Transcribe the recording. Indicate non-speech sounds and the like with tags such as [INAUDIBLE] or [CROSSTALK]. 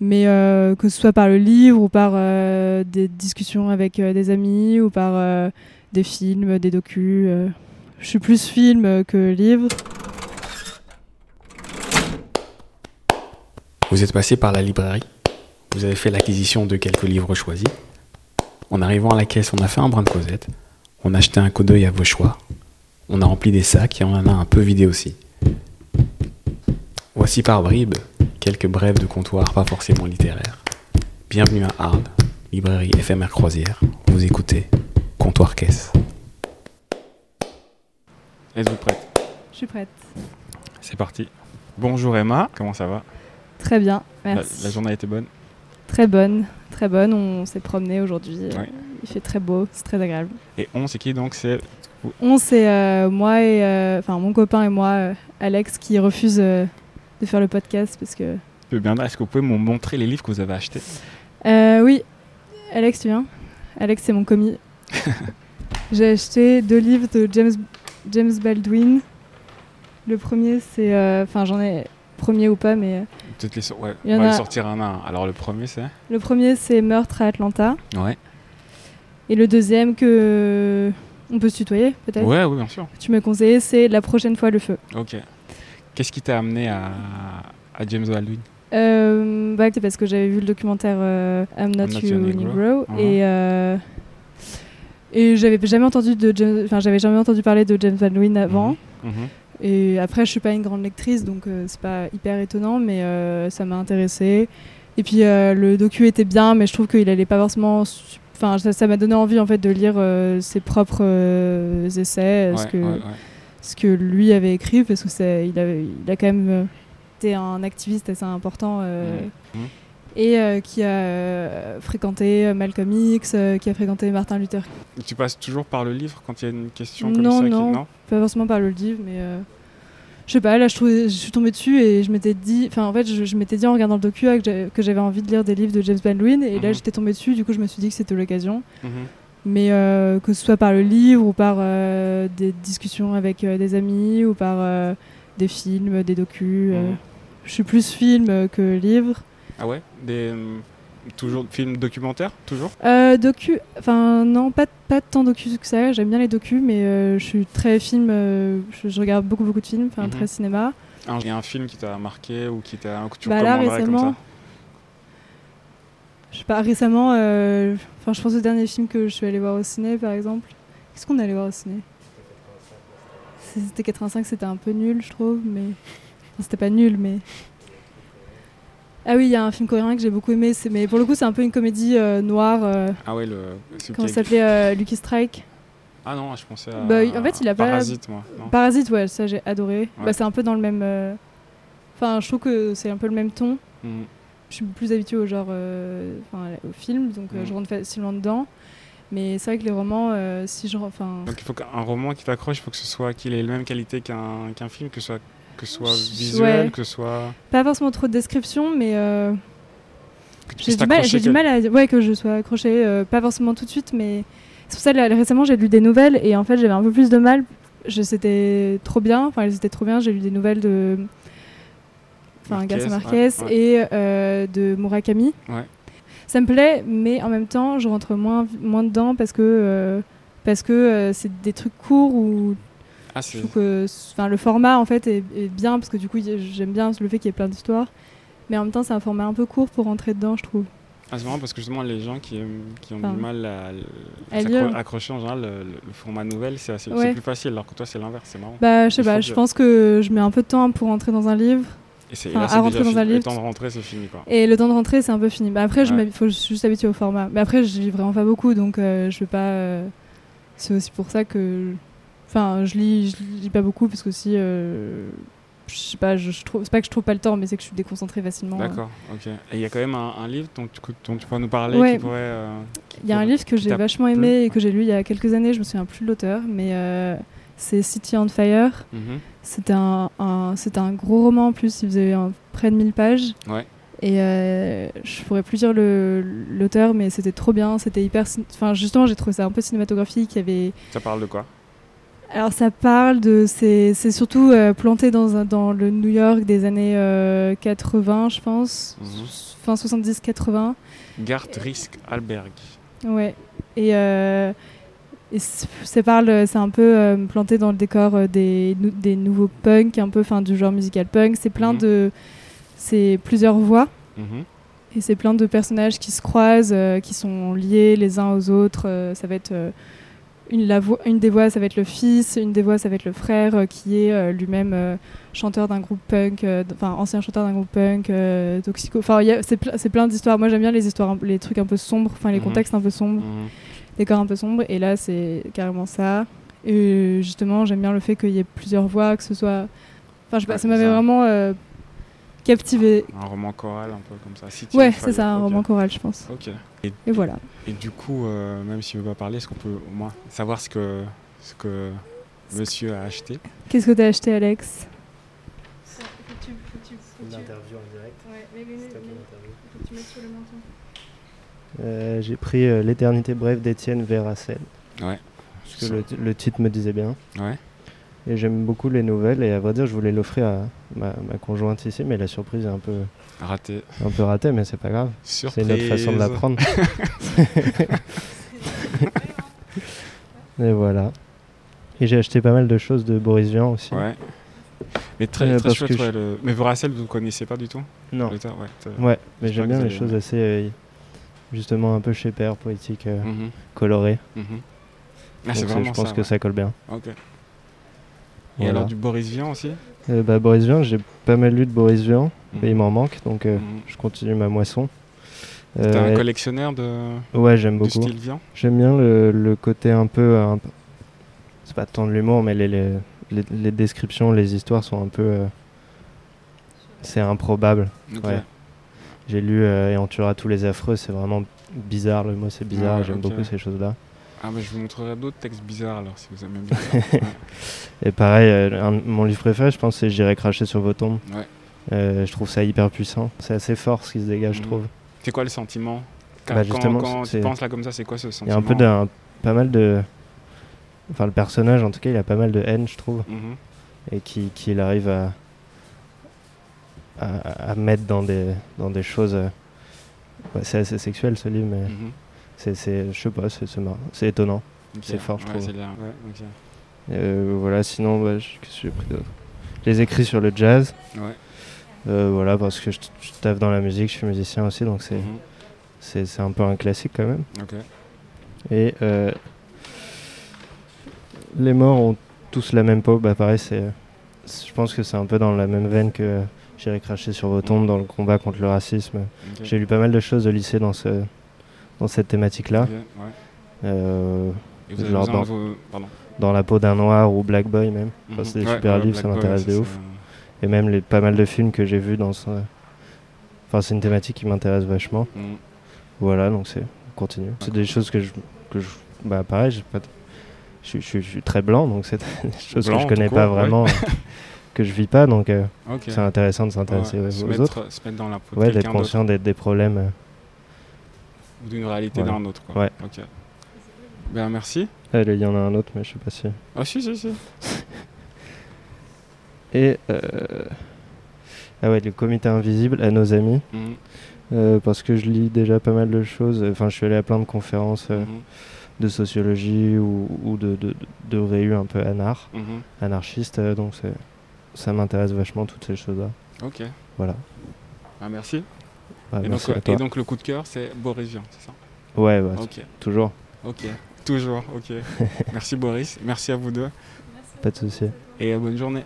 Mais euh, que ce soit par le livre ou par euh, des discussions avec euh, des amis ou par des films, des docus. Je suis plus film que livre. Vous êtes passé par la librairie. Vous avez fait l'acquisition de quelques livres choisis. En arrivant à la caisse, on a fait un brin de causette. On a jeté un coup d'œil à vos choix. On a rempli des sacs et on en a un peu vidé aussi. Voici par bribes quelques brèves de comptoir pas forcément littéraires. Bienvenue à Arles, librairie éphémère croisière. Vous écoutez Comptoir Caisse. Êtes-vous prête? Je suis prête. C'est parti. Bonjour Emma, comment ça va? Très bien, la, merci. la journée a été bonne? Très bonne, très bonne. On s'est promené aujourd'hui. euh, Ouais. Il fait très beau, c'est très agréable. Et on, c'est qui donc? C'est On, c'est euh, moi et euh, enfin mon copain et moi, euh, Alex, qui refuse euh, de faire le podcast parce que. peu bien. Est-ce que vous pouvez me montrer les livres que vous avez achetés? Euh, oui, Alex, tu viens? Alex, c'est mon commis. [LAUGHS] J'ai acheté deux livres de James, James Baldwin. Le premier, c'est. euh, Enfin, j'en ai. Premier ou pas, mais. euh, Peut-être les, ouais, y on va a- sortir un à un. Alors le premier c'est? Le premier, c'est Meurtre à Atlanta. Ouais. Et le deuxième, que. On peut se tutoyer, peut-être? Ouais, oui, bien sûr. Tu m'as conseillé, c'est La prochaine fois le feu. Ok. Qu'est-ce qui t'a amené à, à James Baldwin Euh, bah, c'est parce que j'avais vu le documentaire euh, I'm Not, Not You Your Negro, et euh, et j'avais jamais entendu de James- enfin j'avais jamais entendu parler de James Baldwin avant. Mhm. et après je suis pas une grande lectrice donc euh, c'est pas hyper étonnant mais euh, ça m'a intéressé et puis le docu était bien mais je trouve qu'il allait pas forcément enfin ça m'a donné envie en fait de lire euh, ses propres euh, essais ce Ouais, que ouais, ouais. Ce que lui avait écrit parce que c'est il, avait- il a quand même euh, été un activiste assez important euh, et euh, qui a fréquenté Malcolm X, qui a fréquenté Martin Luther. Tu passes toujours par le livre quand il y a une question comme Non, ça qui- non. non Pas forcément par le livre, mais je sais pas. Là, je, trouvais- je suis tombée dessus et je m'étais dit, enfin en fait, je, je m'étais dit en regardant le docu là, que j'avais- que j'avais envie de lire des livres de James Baldwin et là Mhm. j'étais tombée dessus. Du coup, je me suis dit que c'était l'occasion. Mhm. Mais euh, que ce soit par le livre ou par euh, des discussions avec euh, des amis ou par des films, des docus. je suis plus film que livre. Ah ouais? Des toujours films documentaires toujours? Docu, enfin non, pas, pas tant docu que ça. J'aime bien les docus, mais je suis très film. je, je regarde beaucoup beaucoup de films, enfin Mhm. très cinéma. Il y a un film qui t'a marqué ou qui t'a que tu Bah là comme récemment, ça? Je sais pas récemment. euh, Enfin, je pense au dernier film que je suis allée voir au ciné, par exemple. Qu'est-ce qu'on allait voir au ciné? C'était 85, c'était un peu nul, je trouve, mais [LAUGHS] enfin, c'était pas nul, mais. Ah oui, il y a un film coréen que j'ai beaucoup aimé, c'est- mais pour le coup, c'est un peu une comédie euh, noire. euh, Ah ouais, le. comment ça s'appelait Lucky Strike? Ah non, je pensais à. Bah, en fait, il a pas- Parasite, moi. non Parasite, ouais, ça j'ai adoré. Ouais. Bah, c'est un peu dans le même. Enfin, je trouve que c'est un peu le même ton. Mhm. Je suis plus habituée au genre, euh, enfin, au film, donc euh, Mhm. je rentre facilement dedans. Mais c'est vrai que les romans, euh, si je, enfin, Donc il faut qu'un roman qui t'accroche, il faut que ce soit qu'il ait la même qualité qu'un qu'un film, que ce soit que ce soit Ouais. visuel, que ce soit pas forcément trop de description, mais euh, j'ai du mal, j'ai du quel- mal à, ouais, que je sois accrochée, euh, pas forcément tout de suite, mais c'est pour ça là, récemment j'ai lu des nouvelles et en fait j'avais un peu plus de mal. C'était trop bien, enfin elles étaient trop bien. J'ai lu des nouvelles de, enfin Garcia Marquez ouais. et euh, de Murakami. Ouais. Ça me plaît, mais en même temps je rentre moins moins dedans parce que euh, parce que euh, c'est des trucs courts où Ah, je trouve que le format en fait est, est bien parce que du coup j'aime bien le fait qu'il y ait plein d'histoires. Mais en même temps, c'est un format un peu court pour rentrer dedans, je trouve. ah, c'est marrant parce que justement les gens qui, qui ont Enfin, du mal à, à s'accro- lire. accrocher en général, le, le format nouvelle, c'est Ouais. plus facile, alors que toi c'est l'inverse, c'est marrant. Bah, je sais pas, je pense que je mets un peu de temps pour rentrer dans un livre. Et, c'est, et enfin, là, à c'est déjà rentrer dans fini. un livre, Le temps de rentrer, c'est fini quoi. Et le temps de rentrer, c'est un peu fini. Bah, après, je Ouais. il faut juste s'habituer au format. Mais après, je lis vraiment pas beaucoup, donc euh, je vais pas. euh, C'est aussi pour ça que. Enfin, je lis, je lis pas beaucoup parce que si. euh, Je sais pas, je, je trouve. C'est pas que je trouve pas le temps, mais c'est que je suis déconcentrée facilement. D'accord, ok. Et il y a quand même un, un livre dont, tu- dont tu pourrais nous parler Ouais. qui pourrait. euh, Il y a un livre que j'ai vachement aimé et que j'ai lu il y a quelques années, je me souviens plus de l'auteur, mais euh, c'est City on Fire. Mhm. C'était un, un- un gros roman en plus, il faisait un- près de 1000 pages. Ouais. Et euh, je pourrais plus dire le- l'auteur, mais c'était trop bien, c'était hyper. Enfin, justement, j'ai trouvé ça un peu cinématographique. Il y avait. Ça parle de quoi? Alors ça parle de, c'est surtout euh, planté dans, dans le New York des années euh, 80, je pense, Mhm. fin 70-80. Gart Risk Alberg. Ouais. Et, euh, et c- ça parle, c'est un peu euh, planté dans le décor euh, des, nou- des nouveaux punks, un peu, du genre musical punk. C'est plein Mhm. de, c'est plusieurs voix. Mhm. Et c'est plein de personnages qui se croisent, euh, qui sont liés les uns aux autres. Euh, ça va être euh, une, la vo- une des voix, ça va être le fils, une des voix, ça va être le frère, qui est lui-même chanteur d'un groupe punk, enfin ancien chanteur d'un groupe punk, toxico. Enfin, c'est ple- c'est plein d'histoires. Moi, j'aime bien les histoires, les trucs un peu sombres, enfin les Mhm. contextes un peu sombres. Décors un peu sombres. Et là, c'est carrément ça. Et justement, j'aime bien le fait qu'il y ait plusieurs voix, que ce soit. Enfin, je sais pas, Ouais, ça m'avait vraiment euh, captivé. Un roman choral un peu comme ça. City Ouais, on c'est ça, un roman choral, je pense. Ok. Et, Et voilà. et du coup, euh, même si ne veut pas parler, est-ce qu'on peut au moins savoir ce que, ce que monsieur a acheté? Qu'est-ce que t'as acheté, Alex? Une interview en direct. Le Euh, J'ai pris euh, L'éternité brève d'Étienne Verracel. Ouais. Parce que le, le titre me disait bien. Ouais. Et j'aime beaucoup les nouvelles. Et à vrai dire, je voulais l'offrir à ma, ma conjointe ici, mais la surprise est un peu, Raté. un peu ratée, mais c'est pas grave. C'est autre façon de l'apprendre. [LAUGHS] et voilà. Et j'ai acheté pas mal de choses de Boris Vian aussi. Ouais. Mais très, Euh, très chouette, je- le- Mais Voracel, vous ne connaissez pas du tout? Non. Ouais. mais j'aime bien les choses avez- assez, euh, justement, un peu chez père, poétiques, euh, Mhm, colorées. mhm. Ah, c'est vraiment je pense ça. que ouais. ça colle bien. Ok. Et Voilà. alors du Boris Vian aussi? Euh, bah, Boris Vian, j'ai pas mal lu de Boris Vian, mais il m'en manque, donc euh, Mhm. je continue ma moisson. T'es un collectionneur de... ouais, j'aime beaucoup. style Vian? J'aime bien le, le côté un peu. un C'est pas tant de l'humour, mais les, les, les- les descriptions, les histoires sont un peu. C'est improbable. Ok. Ouais. J'ai lu euh, Et on tuera tous les affreux, c'est vraiment bizarre, le mot c'est bizarre, Ouais, j'aime beaucoup ces choses-là. Ah bah je vous montrerai d'autres textes bizarres alors si vous aimez bien. [LAUGHS] Et pareil, euh, un- mon livre préféré, je pense, c'est J'irai cracher sur vos tombes. Ouais. Euh, je trouve ça hyper puissant. C'est assez fort ce qui se dégage, je Mhm. trouve. C'est quoi le sentiment? Quand, Bah, quand- justement, quand tu penses là comme ça, c'est quoi ce Il y sentiment a un peu d'un. Pas mal de. Enfin, le personnage, en tout cas, il a pas mal de haine, je trouve. Mhm. et qui- qu'il arrive à, à, à mettre dans des, dans des choses. euh, ouais, c'est assez sexuel ce livre, mais Mhm. c'est, c'est, je sais pas, c'est, étonnant. C'est fort, je Ouais, trouve. c'est bien. Ouais, ok. Euh, voilà, sinon, bah, j'ai pris Les écrits sur le jazz, Ouais. euh, voilà, parce que je, je taffe dans la musique, je suis musicien aussi, donc c'est, c'est, c'est un peu un classique quand même. Et euh, les morts ont tous la même peau. Bah pareil, c'est, je pense que c'est un peu dans la même veine que J'irai cracher sur vos tombes dans le combat contre le racisme. J'ai lu pas mal de choses au lycée dans, ce, dans cette thématique-là. Ouais. Euh, genre dans- vos... La peau d'un noir ou Black Boy même. Enfin, Mhm. c'est des Ouais, super ouais, livres, ça Black m'intéresse de ouf. Et même les, pas mal de films que j'ai vus dans ce... Enfin, c'est une thématique qui m'intéresse vachement. mhm. Voilà, donc c'est... On continue. C'est des choses que je... Que je bah pareil, j'ai pas... de- Je, suis- je suis- je suis très blanc, donc c'est [LAUGHS] des choses Blanc, que je connais pas court, vraiment, [LAUGHS] que je vis pas, donc euh, c'est intéressant de s'intéresser Ouais, aux, se, mettre, autres. se mettre dans la peau Ouais, d'être conscient d'être des problèmes. euh. Ou d'une réalité Voilà. d'un autre. Quoi. Ouais. Ok. Ben merci. Allez, il y en a un autre, mais je sais pas si... Ah si, si, si. [LAUGHS] Et... euh, Ah ouais, le comité invisible à nos amis. Mhm. Euh, parce que je lis déjà pas mal de choses. Enfin, je suis allé à plein de conférences euh, Mhm. de sociologie ou, ou de, de, de réus un peu anar, Mhm. anarchistes. euh, donc, c'est- ça m'intéresse vachement, toutes ces choses-là. Ok. Voilà. Ah, merci. Bah, et, donc, merci à toi. et donc le coup de cœur, c'est Boris Vian, c'est ça? Ouais, bah, toujours. Ok. Toujours. Ok. [LAUGHS] merci Boris. Merci à vous deux. Pas de souci. Et euh, bonne journée.